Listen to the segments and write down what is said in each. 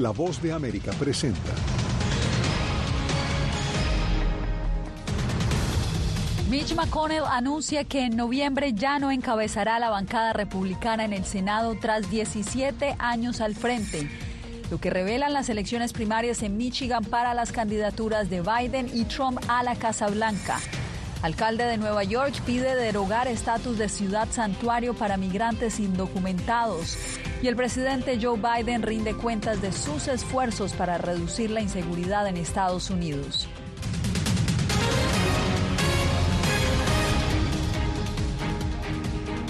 La voz de América presenta. Mitch McConnell anuncia que en noviembre ya no encabezará la bancada republicana en el Senado tras 17 años al frente, lo que revelan las elecciones primarias en Michigan para las candidaturas de Biden y Trump a la Casa Blanca. Alcalde de Nueva York pide derogar estatus de ciudad santuario para migrantes indocumentados. Y el presidente Joe Biden rinde cuentas de sus esfuerzos para reducir la inseguridad en Estados Unidos.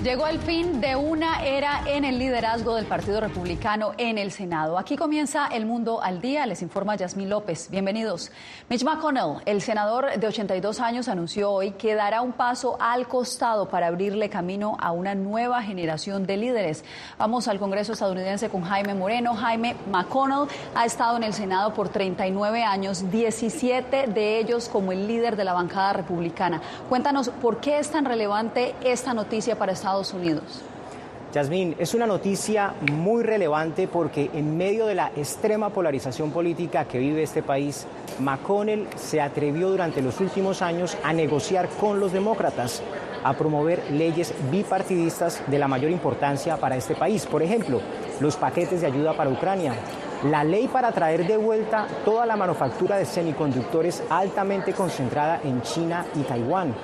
Llegó el fin de una era en el liderazgo del Partido Republicano en el Senado. Aquí comienza El Mundo al Día. Les informa Yasmín López. Bienvenidos. Mitch McConnell, el senador de 82 años, anunció hoy que dará un paso al costado para abrirle camino a una nueva generación de líderes. Vamos al Congreso estadounidense con Jaime Moreno. Jaime McConnell ha estado en el Senado por 39 años, 17 de ellos como el líder de la bancada republicana. Cuéntanos por qué es tan relevante esta noticia para Estados Unidos. Yasmín, es una noticia muy relevante porque en medio de la extrema polarización política que vive este país, McConnell se atrevió durante los últimos años a negociar con los demócratas, a promover leyes bipartidistas de la mayor importancia para este país. Por ejemplo, los paquetes de ayuda para Ucrania, la ley para traer de vuelta toda la manufactura de semiconductores altamente concentrada en China y Taiwán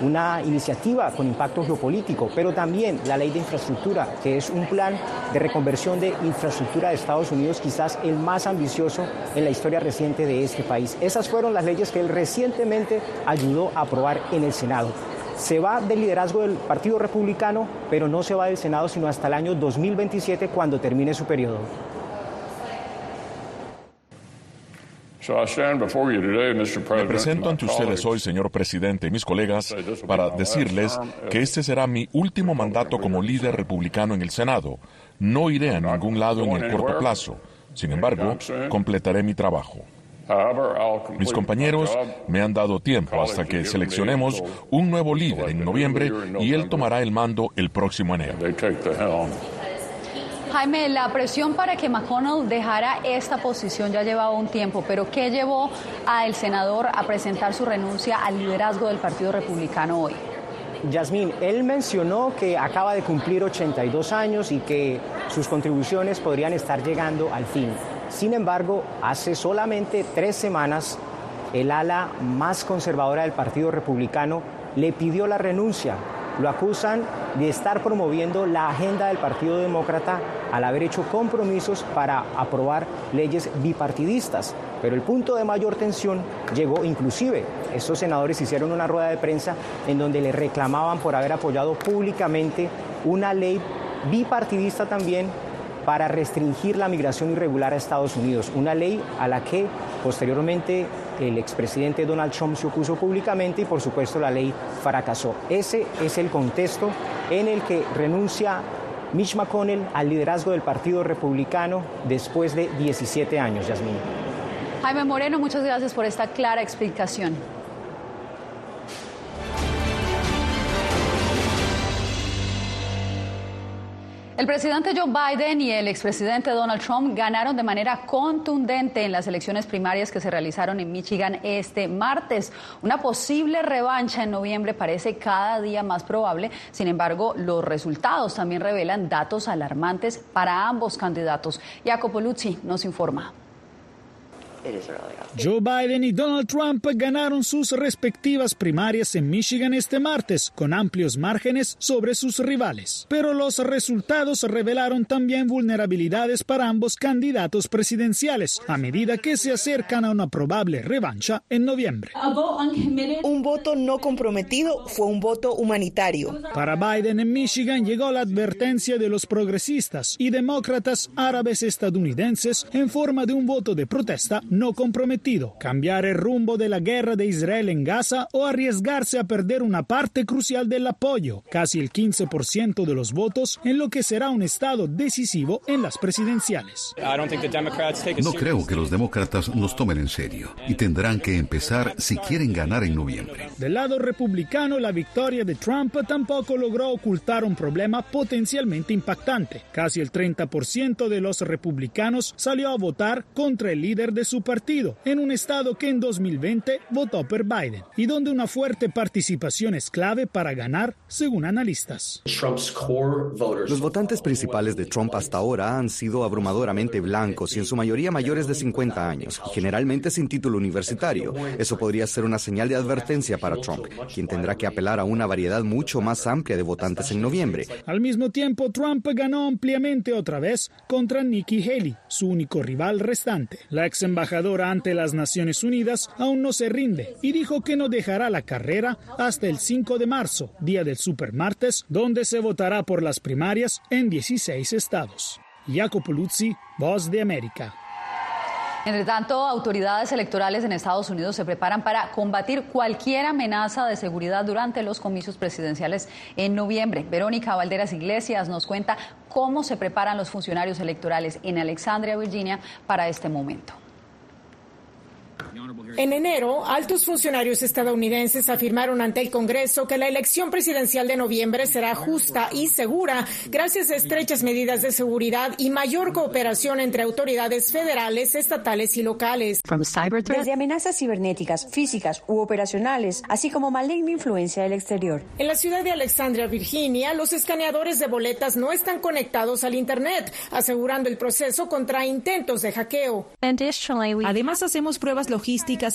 una iniciativa con impacto geopolítico, pero también la ley de infraestructura, que es un plan de reconversión de infraestructura de Estados Unidos, quizás el más ambicioso en la historia reciente de este país. Esas fueron las leyes que él recientemente ayudó a aprobar en el Senado. Se va del liderazgo del Partido Republicano, pero no se va del Senado sino hasta el año 2027 cuando termine su periodo. Me presento ante ustedes hoy, señor presidente, y mis colegas, para decirles que este será mi último mandato como líder republicano en el Senado. No iré a ningún lado en el corto plazo. Sin embargo, completaré mi trabajo. Mis compañeros me han dado tiempo hasta que seleccionemos un nuevo líder en noviembre y él tomará el mando el próximo enero. Jaime, la presión para que McConnell dejara esta posición ya llevaba un tiempo, pero ¿qué llevó al senador a presentar su renuncia al liderazgo del Partido Republicano hoy? Yasmín, él mencionó que acaba de cumplir 82 años y que sus contribuciones podrían estar llegando al fin. Sin embargo, hace solamente tres semanas, el ala más conservadora del Partido Republicano le pidió la renuncia lo acusan de estar promoviendo la agenda del Partido Demócrata al haber hecho compromisos para aprobar leyes bipartidistas. Pero el punto de mayor tensión llegó inclusive. Estos senadores hicieron una rueda de prensa en donde le reclamaban por haber apoyado públicamente una ley bipartidista también para restringir la migración irregular a Estados Unidos, una ley a la que posteriormente el expresidente Donald Trump se opuso públicamente y por supuesto la ley fracasó. Ese es el contexto en el que renuncia Mitch McConnell al liderazgo del Partido Republicano después de 17 años, Yasmín. Jaime Moreno, muchas gracias por esta clara explicación. El presidente Joe Biden y el expresidente Donald Trump ganaron de manera contundente en las elecciones primarias que se realizaron en Michigan este martes. Una posible revancha en noviembre parece cada día más probable. Sin embargo, los resultados también revelan datos alarmantes para ambos candidatos. Jacopo Luzzi nos informa. Joe Biden y Donald Trump ganaron sus respectivas primarias en Michigan este martes con amplios márgenes sobre sus rivales. Pero los resultados revelaron también vulnerabilidades para ambos candidatos presidenciales a medida que se acercan a una probable revancha en noviembre. Un voto no comprometido fue un voto humanitario. Para Biden en Michigan llegó la advertencia de los progresistas y demócratas árabes estadounidenses en forma de un voto de protesta no comprometido, cambiar el rumbo de la guerra de Israel en Gaza o arriesgarse a perder una parte crucial del apoyo, casi el 15% de los votos, en lo que será un estado decisivo en las presidenciales. No creo que los demócratas nos tomen en serio y tendrán que empezar si quieren ganar en noviembre. Del lado republicano, la victoria de Trump tampoco logró ocultar un problema potencialmente impactante. Casi el 30% de los republicanos salió a votar contra el líder de su partido, en un estado que en 2020 votó por Biden y donde una fuerte participación es clave para ganar, según analistas. Los votantes principales de Trump hasta ahora han sido abrumadoramente blancos y en su mayoría mayores de 50 años, y generalmente sin título universitario. Eso podría ser una señal de advertencia para Trump, quien tendrá que apelar a una variedad mucho más amplia de votantes en noviembre. Al mismo tiempo, Trump ganó ampliamente otra vez contra Nikki Haley, su único rival restante. La ex embajadora ante las Naciones Unidas aún no se rinde y dijo que no dejará la carrera hasta el 5 de marzo, día del supermartes, donde se votará por las primarias en 16 estados. Jacopo Luzzi, Voz de América. Entre tanto, autoridades electorales en Estados Unidos se preparan para combatir cualquier amenaza de seguridad durante los comicios presidenciales en noviembre. Verónica Valderas Iglesias nos cuenta cómo se preparan los funcionarios electorales en Alexandria, Virginia, para este momento. En enero, altos funcionarios estadounidenses afirmaron ante el Congreso que la elección presidencial de noviembre será justa y segura gracias a estrechas medidas de seguridad y mayor cooperación entre autoridades federales, estatales y locales. Desde amenazas cibernéticas, físicas u operacionales, así como maligna influencia del exterior. En la ciudad de Alexandria, Virginia, los escaneadores de boletas no están conectados al Internet, asegurando el proceso contra intentos de hackeo. Además, hacemos pruebas logísticas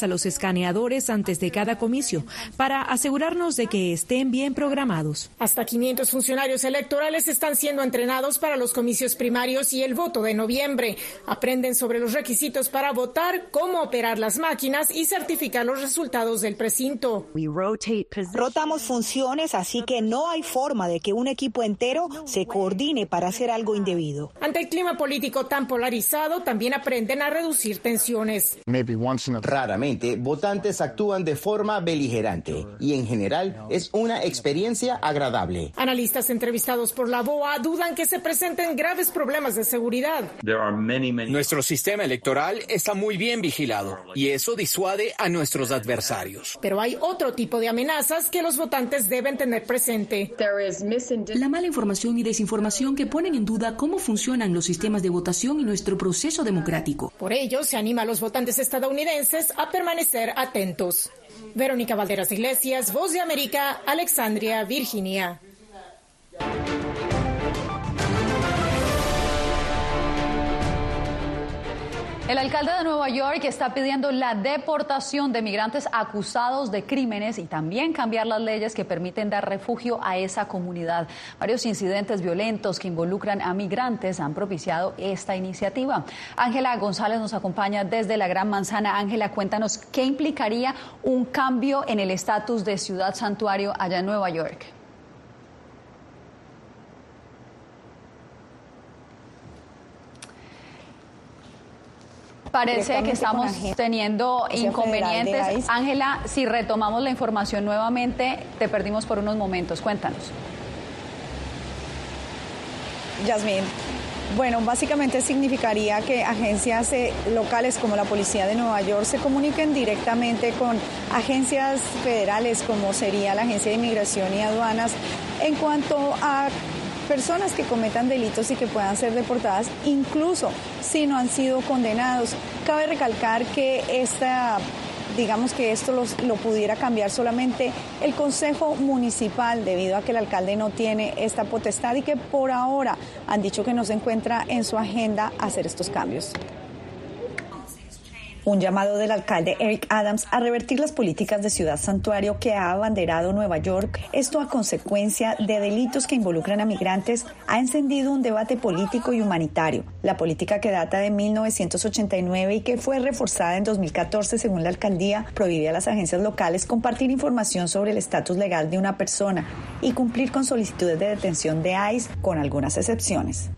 a los escaneadores antes de cada comicio para asegurarnos de que estén bien programados. Hasta 500 funcionarios electorales están siendo entrenados para los comicios primarios y el voto de noviembre. Aprenden sobre los requisitos para votar, cómo operar las máquinas y certificar los resultados del precinto. Rotamos funciones, así que no hay forma de que un equipo entero se coordine para hacer algo indebido. Ante el clima político tan polarizado, también aprenden a reducir tensiones. Raramente, votantes actúan de forma beligerante y en general es una experiencia agradable. Analistas entrevistados por la BOA dudan que se presenten graves problemas de seguridad. Nuestro sistema electoral está muy bien vigilado y eso disuade a nuestros adversarios. Pero hay otro tipo de amenazas que los votantes deben tener presente. La mala información y desinformación que ponen en duda cómo funcionan los sistemas de votación y nuestro proceso democrático. Por ello, se anima a los votantes estadounidenses a permanecer atentos. Verónica Valderas Iglesias, Voz de América, Alexandria, Virginia. El alcalde de Nueva York está pidiendo la deportación de migrantes acusados de crímenes y también cambiar las leyes que permiten dar refugio a esa comunidad. Varios incidentes violentos que involucran a migrantes han propiciado esta iniciativa. Ángela González nos acompaña desde la Gran Manzana. Ángela, cuéntanos qué implicaría un cambio en el estatus de ciudad santuario allá en Nueva York. Parece que estamos teniendo inconvenientes. Ángela, si retomamos la información nuevamente, te perdimos por unos momentos. Cuéntanos. Yasmin. Bueno, básicamente significaría que agencias eh, locales como la Policía de Nueva York se comuniquen directamente con agencias federales como sería la Agencia de Inmigración y Aduanas en cuanto a personas que cometan delitos y que puedan ser deportadas, incluso si no han sido condenados. Cabe recalcar que esta digamos que esto lo pudiera cambiar solamente el Consejo Municipal debido a que el alcalde no tiene esta potestad y que por ahora han dicho que no se encuentra en su agenda hacer estos cambios un llamado del alcalde Eric Adams a revertir las políticas de ciudad santuario que ha abanderado Nueva York. Esto a consecuencia de delitos que involucran a migrantes ha encendido un debate político y humanitario. La política que data de 1989 y que fue reforzada en 2014 según la alcaldía prohíbe a las agencias locales compartir información sobre el estatus legal de una persona y cumplir con solicitudes de detención de ICE con algunas excepciones.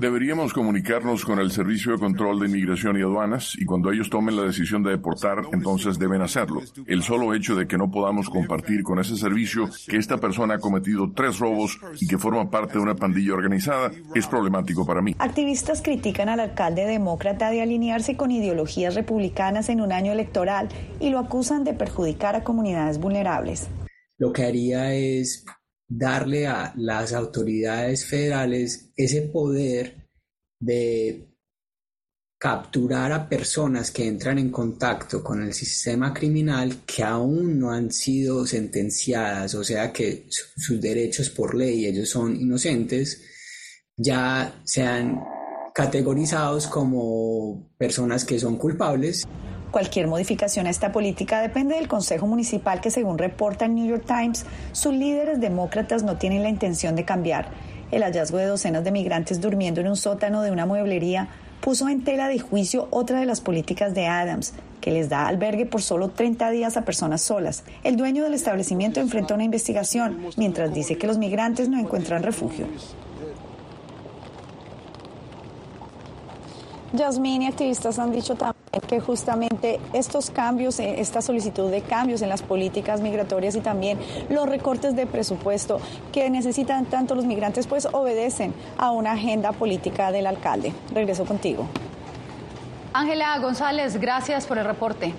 Deberíamos comunicarnos con el Servicio de Control de Inmigración y Aduanas y cuando ellos tomen la decisión de deportar, entonces deben hacerlo. El solo hecho de que no podamos compartir con ese servicio que esta persona ha cometido tres robos y que forma parte de una pandilla organizada es problemático para mí. Activistas critican al alcalde demócrata de alinearse con ideologías republicanas en un año electoral y lo acusan de perjudicar a comunidades vulnerables. Lo que haría es darle a las autoridades federales ese poder de capturar a personas que entran en contacto con el sistema criminal que aún no han sido sentenciadas, o sea que sus derechos por ley, ellos son inocentes, ya sean categorizados como personas que son culpables. Cualquier modificación a esta política depende del Consejo Municipal que, según reporta el New York Times, sus líderes demócratas no tienen la intención de cambiar. El hallazgo de docenas de migrantes durmiendo en un sótano de una mueblería puso en tela de juicio otra de las políticas de Adams, que les da albergue por solo 30 días a personas solas. El dueño del establecimiento enfrenta una investigación, mientras dice que los migrantes no encuentran refugio. Yasmín y activistas han dicho también que justamente estos cambios, eh, esta solicitud de cambios en las políticas migratorias y también los recortes de presupuesto que necesitan tanto los migrantes, pues obedecen a una agenda política del alcalde. Regreso contigo. Ángela González, gracias por el reporte.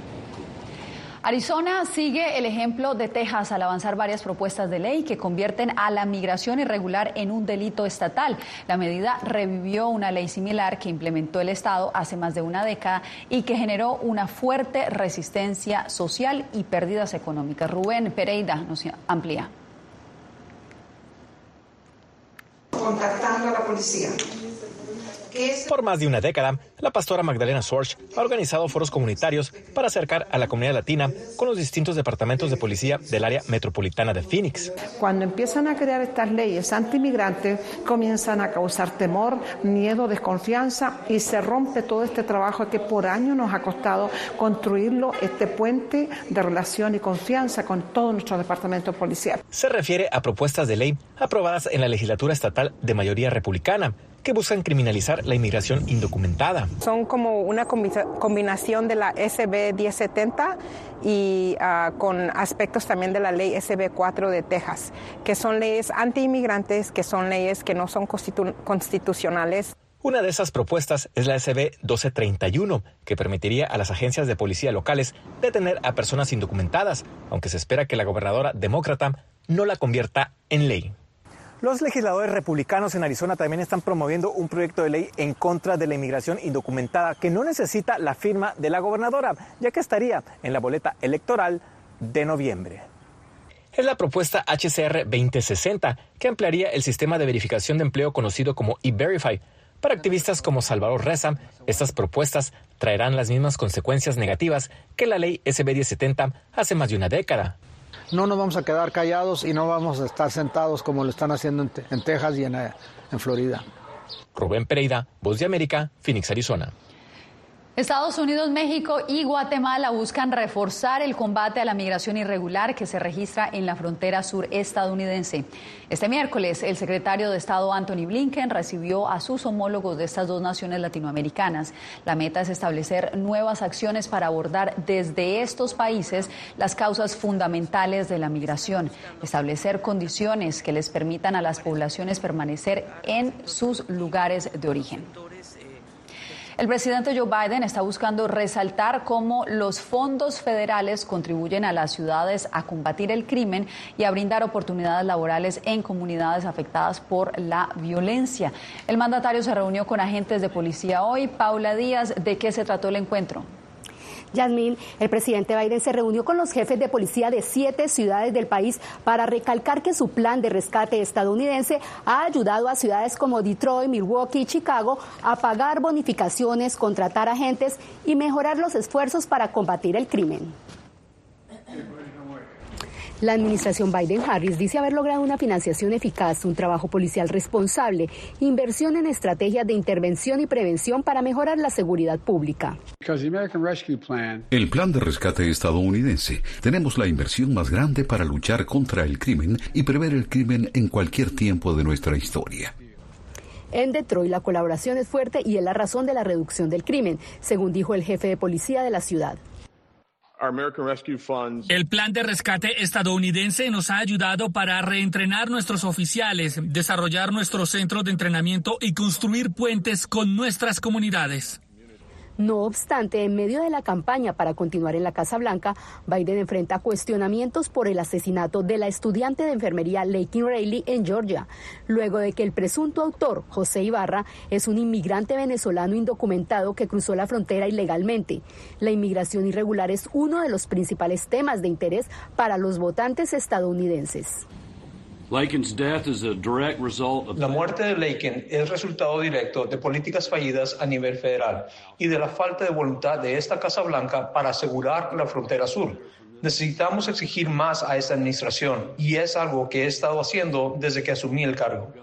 Arizona sigue el ejemplo de Texas al avanzar varias propuestas de ley que convierten a la migración irregular en un delito estatal. La medida revivió una ley similar que implementó el Estado hace más de una década y que generó una fuerte resistencia social y pérdidas económicas. Rubén Pereira nos amplía. Contactando a la policía. Por más de una década, la pastora Magdalena Sorge ha organizado foros comunitarios para acercar a la comunidad latina con los distintos departamentos de policía del área metropolitana de Phoenix. Cuando empiezan a crear estas leyes antimigrantes, comienzan a causar temor, miedo, desconfianza y se rompe todo este trabajo que por años nos ha costado construirlo, este puente de relación y confianza con todo nuestro departamento policial. Se refiere a propuestas de ley aprobadas en la legislatura estatal de mayoría republicana que buscan criminalizar la inmigración indocumentada. Son como una combinación de la SB 1070 y ah, con aspectos también de la ley SB 4 de Texas, que son leyes anti-inmigrantes, que son leyes que no son constitucionales. Una de esas propuestas es la SB 1231, que permitiría a las agencias de policía locales detener a personas indocumentadas, aunque se espera que la gobernadora demócrata no la convierta en ley. Los legisladores republicanos en Arizona también están promoviendo un proyecto de ley en contra de la inmigración indocumentada que no necesita la firma de la gobernadora, ya que estaría en la boleta electoral de noviembre. Es la propuesta HCR 2060 que ampliaría el sistema de verificación de empleo conocido como E-Verify. Para activistas como Salvador Reza, estas propuestas traerán las mismas consecuencias negativas que la ley SB 1070 hace más de una década no nos vamos a quedar callados y no vamos a estar sentados como lo están haciendo en, Texas y en, en Florida. Rubén Pereira, Voz de América, Phoenix, Arizona. Estados Unidos, México y Guatemala buscan reforzar el combate a la migración irregular que se registra en la frontera sur estadounidense. Este miércoles, el secretario de Estado Anthony Blinken recibió a sus homólogos de estas dos naciones latinoamericanas. La meta es establecer nuevas acciones para abordar desde estos países las causas fundamentales de la migración, establecer condiciones que les permitan a las poblaciones permanecer en sus lugares de origen. El presidente Joe Biden está buscando resaltar cómo los fondos federales contribuyen a las ciudades a combatir el crimen y a brindar oportunidades laborales en comunidades afectadas por la violencia. El mandatario se reunió con agentes de policía hoy. Paula Díaz, ¿de qué se trató el encuentro? Yasmín, el presidente Biden se reunió con los jefes de policía de siete ciudades del país para recalcar que su plan de rescate estadounidense ha ayudado a ciudades como Detroit, Milwaukee y Chicago a pagar bonificaciones, contratar agentes y mejorar los esfuerzos para combatir el crimen. La administración Biden-Harris dice haber logrado una financiación eficaz, un trabajo policial responsable, inversión en estrategias de intervención y prevención para mejorar la seguridad pública. El plan de rescate estadounidense. Tenemos la inversión más grande para luchar contra el crimen y prever el crimen en cualquier tiempo de nuestra historia. En Detroit la colaboración es fuerte y es la razón de la reducción del crimen, según dijo el jefe de policía de la ciudad. El plan de rescate estadounidense nos ha ayudado para reentrenar nuestros oficiales, desarrollar nuestros centros de entrenamiento y construir puentes con nuestras comunidades. No obstante, en medio de la campaña para continuar en la Casa Blanca, Biden enfrenta cuestionamientos por el asesinato de la estudiante de enfermería Lakin Rayleigh en Georgia, luego de que el presunto autor, José Ibarra, es un inmigrante venezolano indocumentado que cruzó la frontera ilegalmente. La inmigración irregular es uno de los principales temas de interés para los votantes estadounidenses. La muerte de Laken es resultado directo de políticas fallidas a nivel federal y de la falta de voluntad de esta Casa Blanca para asegurar la frontera sur. Necesitamos exigir más a esta administración y es algo que he estado haciendo desde que asumí el cargo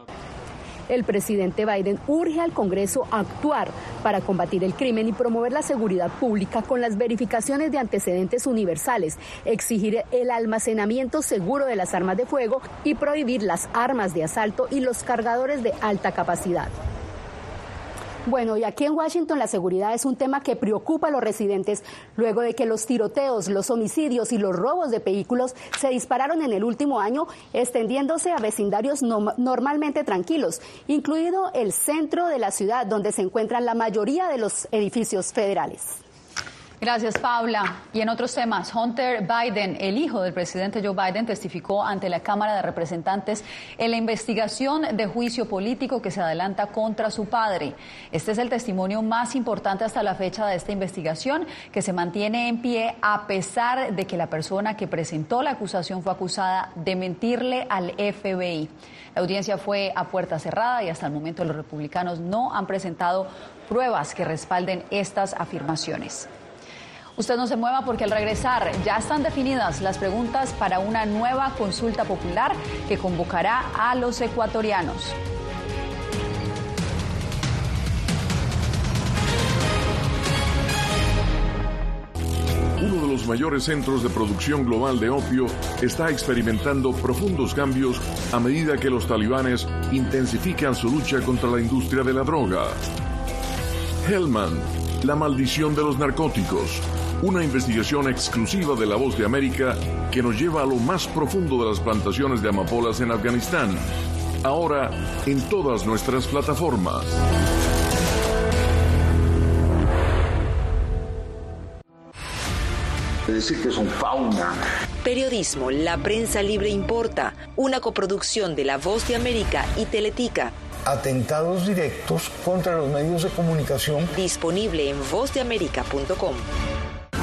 el presidente Biden urge al Congreso a actuar para combatir el crimen y promover la seguridad pública con las verificaciones de antecedentes universales, exigir el almacenamiento seguro de las armas de fuego y prohibir las armas de asalto y los cargadores de alta capacidad. Bueno, y aquí en Washington la seguridad es un tema que preocupa a los residentes luego de que los tiroteos, los homicidios y los robos de vehículos se dispararon en el último año, extendiéndose a vecindarios normalmente tranquilos, incluido el centro de la ciudad donde se encuentran la mayoría de los edificios federales. Gracias, Paula. Y en otros temas, Hunter Biden, el hijo del presidente Joe Biden, testificó ante la Cámara de Representantes en la investigación de juicio político que se adelanta contra su padre. Este es el testimonio más importante hasta la fecha de esta investigación, que se mantiene en pie a pesar de que la persona que presentó la acusación fue acusada de mentirle al FBI. La audiencia fue a puerta cerrada y hasta el momento los republicanos no han presentado pruebas que respalden estas afirmaciones. Usted no se mueva porque al regresar ya están definidas las preguntas para una nueva consulta popular que convocará a los ecuatorianos. Uno de los mayores centros de producción global de opio está experimentando profundos cambios a medida que los talibanes intensifican su lucha contra la industria de la droga. Hellman, la maldición de los narcóticos una investigación exclusiva de La Voz de América que nos lleva a lo más profundo de las plantaciones de amapolas en Afganistán. Ahora en todas nuestras plataformas. decir que son fauna. Periodismo, la prensa libre importa, una coproducción de La Voz de América y Teletica. Atentados directos contra los medios de comunicación. Disponible en vozdeamerica.com.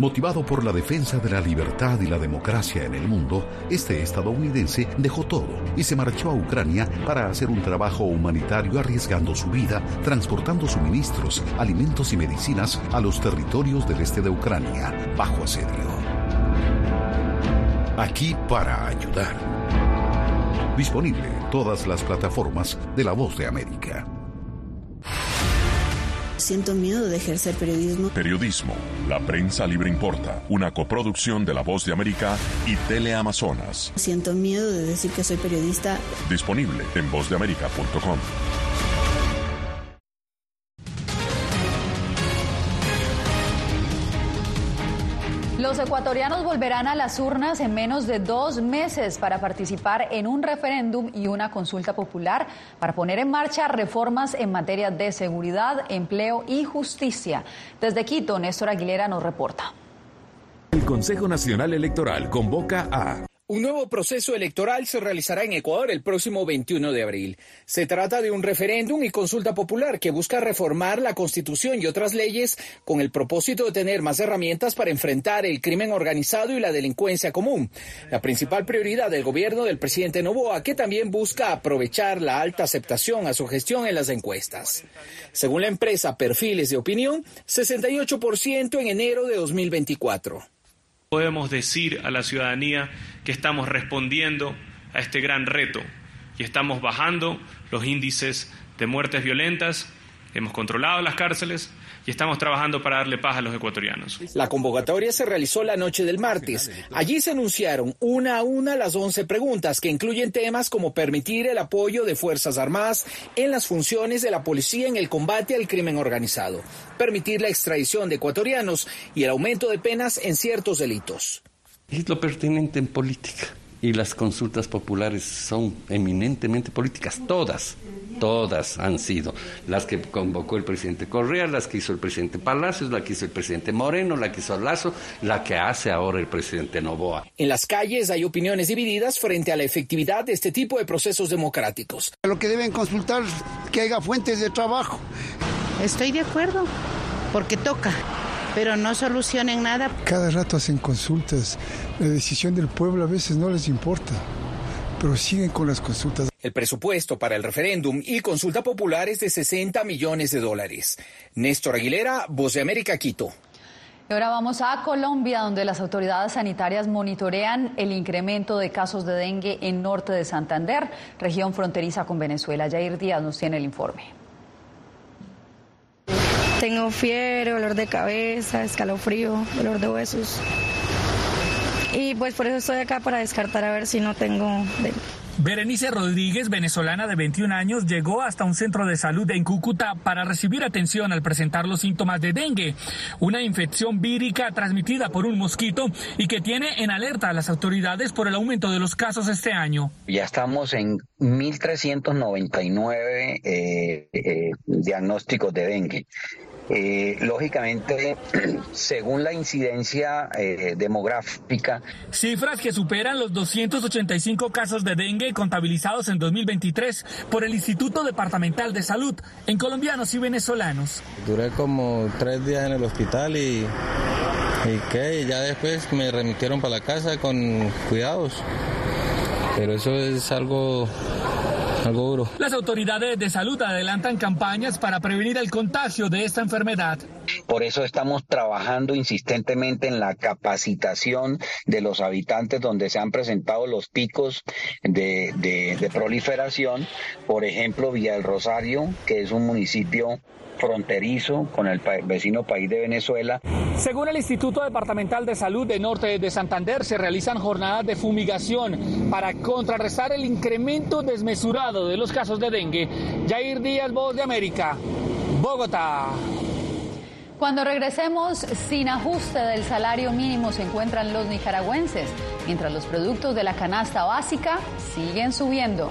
Motivado por la defensa de la libertad y la democracia en el mundo, este estadounidense dejó todo y se marchó a Ucrania para hacer un trabajo humanitario arriesgando su vida, transportando suministros, alimentos y medicinas a los territorios del este de Ucrania, bajo asedio. Aquí para ayudar. Disponible en todas las plataformas de La Voz de América. Siento miedo de ejercer periodismo. Periodismo. La prensa libre importa. Una coproducción de La Voz de América y Teleamazonas. Siento miedo de decir que soy periodista. Disponible en vozdeamerica.com. Los ecuatorianos volverán a las urnas en menos de dos meses para participar en un referéndum y una consulta popular para poner en marcha reformas en materia de seguridad, empleo y justicia. Desde Quito, Néstor Aguilera nos reporta. El Consejo Nacional Electoral convoca a Un nuevo proceso electoral se realizará en Ecuador el próximo 21 de abril. Se trata de un referéndum y consulta popular que busca reformar la Constitución y otras leyes con el propósito de tener más herramientas para enfrentar el crimen organizado y la delincuencia común. La principal prioridad del gobierno del presidente Novoa, que también busca aprovechar la alta aceptación a su gestión en las encuestas. Según la empresa Perfiles de Opinión, 68% en enero de 2024 podemos decir a la ciudadanía que estamos respondiendo a este gran reto. Y estamos bajando los índices de muertes violentas, hemos controlado las cárceles, y estamos trabajando para darle paz a los ecuatorianos. La convocatoria se realizó la noche del martes. Allí se anunciaron una a una las 11 preguntas que incluyen temas como permitir el apoyo de Fuerzas Armadas en las funciones de la policía en el combate al crimen organizado, permitir la extradición de ecuatorianos y el aumento de penas en ciertos delitos. Es lo pertinente en política y las consultas populares son eminentemente políticas, todas, todas han sido las que convocó el presidente Correa, las que hizo el presidente Palacios, la que hizo el presidente Moreno, la que hizo Lazo, la que hace ahora el presidente Novoa. En las calles hay opiniones divididas frente a la efectividad de este tipo de procesos democráticos. Lo que deben consultar que haya fuentes de trabajo. Estoy de acuerdo, porque toca pero no solucionen nada. Cada rato hacen consultas. La decisión del pueblo a veces no les importa, pero siguen con las consultas. El presupuesto para el referéndum y consulta popular es de 60 millones de dólares. Néstor Aguilera, Voz de América, Quito. Y ahora vamos a Colombia, donde las autoridades sanitarias monitorean el incremento de casos de dengue en norte de Santander, región fronteriza con Venezuela. Jair Díaz nos tiene el informe. Tengo fiebre, dolor de cabeza, escalofrío, dolor de huesos. Y pues por eso estoy acá para descartar a ver si no tengo Berenice Rodríguez, venezolana de 21 años, llegó hasta un centro de salud en Cúcuta para recibir atención al presentar los síntomas de dengue, una infección vírica transmitida por un mosquito y que tiene en alerta a las autoridades por el aumento de los casos este año. Ya estamos en 1.399 eh, eh, diagnósticos de dengue. Eh, lógicamente, según la incidencia eh, demográfica. Cifras que superan los 285 casos de dengue contabilizados en 2023 por el Instituto Departamental de Salud en colombianos y venezolanos. Duré como tres días en el hospital y, y que ya después me remitieron para la casa con cuidados. Pero eso es algo las autoridades de salud adelantan campañas para prevenir el contagio de esta enfermedad. Por eso estamos trabajando insistentemente en la capacitación de los habitantes donde se han presentado los picos de, de proliferación. Por ejemplo, Villa del Rosario, que es un municipio fronterizo con el vecino país de Venezuela. Según el Instituto Departamental de Salud de Norte de Santander, se realizan jornadas de fumigación para contrarrestar el incremento desmesurado de los casos de dengue. Jair Díaz, Voz de América, Bogotá. Cuando regresemos, sin ajuste del salario mínimo se encuentran los nicaragüenses, mientras los productos de la canasta básica siguen subiendo.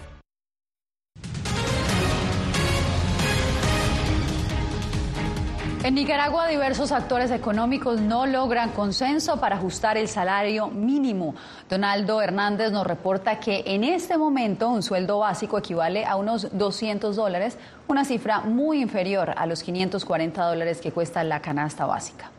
En Nicaragua, diversos actores económicos no logran consenso para ajustar el salario mínimo. Donaldo Hernández nos reporta que en este momento un sueldo básico equivale a unos 200 dólares, una cifra muy inferior a los 540 dólares que cuesta la canasta básica.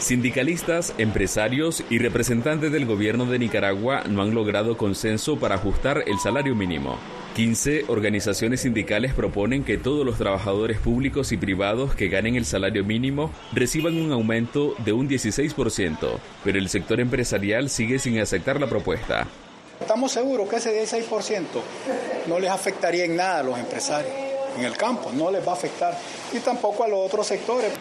Sindicalistas, empresarios y representantes del gobierno de Nicaragua no han logrado consenso para ajustar el salario mínimo. 15 organizaciones sindicales proponen que todos los trabajadores públicos y privados que ganen el salario mínimo reciban un aumento de un 16%, pero el sector empresarial sigue sin aceptar la propuesta. Estamos seguros que ese 16% no les afectaría en nada a los empresarios en el campo, no les va a afectar, y tampoco a los otros sectores.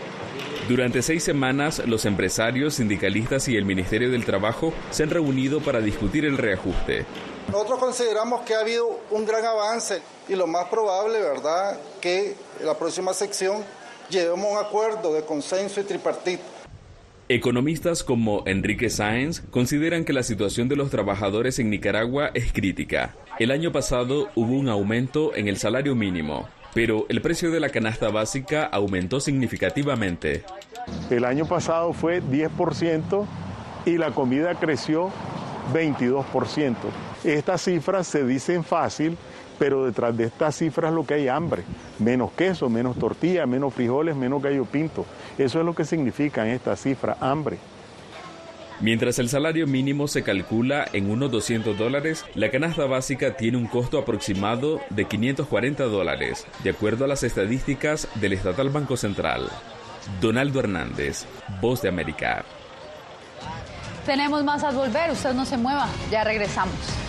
Durante seis semanas, los empresarios, sindicalistas y el Ministerio del Trabajo se han reunido para discutir el reajuste. Nosotros consideramos que ha habido un gran avance y lo más probable, ¿verdad?, que en la próxima sección lleguemos a un acuerdo de consenso y tripartito. Economistas como Enrique Sáenz consideran que la situación de los trabajadores en Nicaragua es crítica. El año pasado hubo un aumento en el salario mínimo, pero el precio de la canasta básica aumentó significativamente. El año pasado fue 10% y la comida creció 22%. Estas cifras se dicen fácil, pero detrás de estas cifras lo que hay hambre. Menos queso, menos tortilla, menos frijoles, menos gallo pinto. Eso es lo que significan estas cifras, hambre. Mientras el salario mínimo se calcula en unos 200 dólares, la canasta básica tiene un costo aproximado de 540 dólares, de acuerdo a las estadísticas del Estatal Banco Central. Donaldo Hernández, Voz de América. Tenemos más a volver, usted no se mueva, ya regresamos.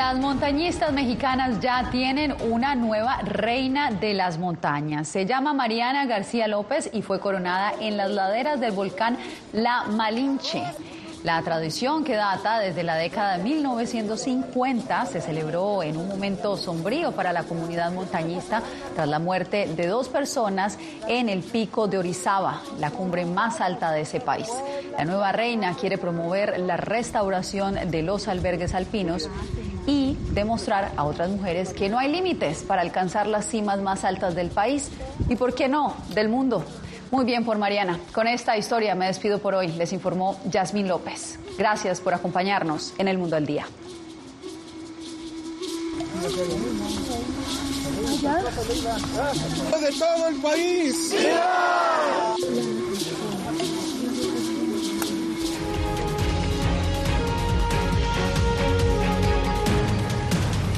Las montañistas mexicanas ya tienen una nueva reina de las montañas. Se llama Mariana García López y fue coronada en las laderas del volcán La Malinche. La tradición que data desde la década de 1950 se celebró en un momento sombrío para la comunidad montañista tras la muerte de dos personas en el pico de Orizaba, la cumbre más alta de ese país. La nueva reina quiere promover la restauración de los albergues alpinos y demostrar a otras mujeres que no hay límites para alcanzar las cimas más altas del país y, ¿por qué no?, del mundo. Muy bien por Mariana. Con esta historia me despido por hoy. Les informó Yasmín López. Gracias por acompañarnos en El Mundo al Día.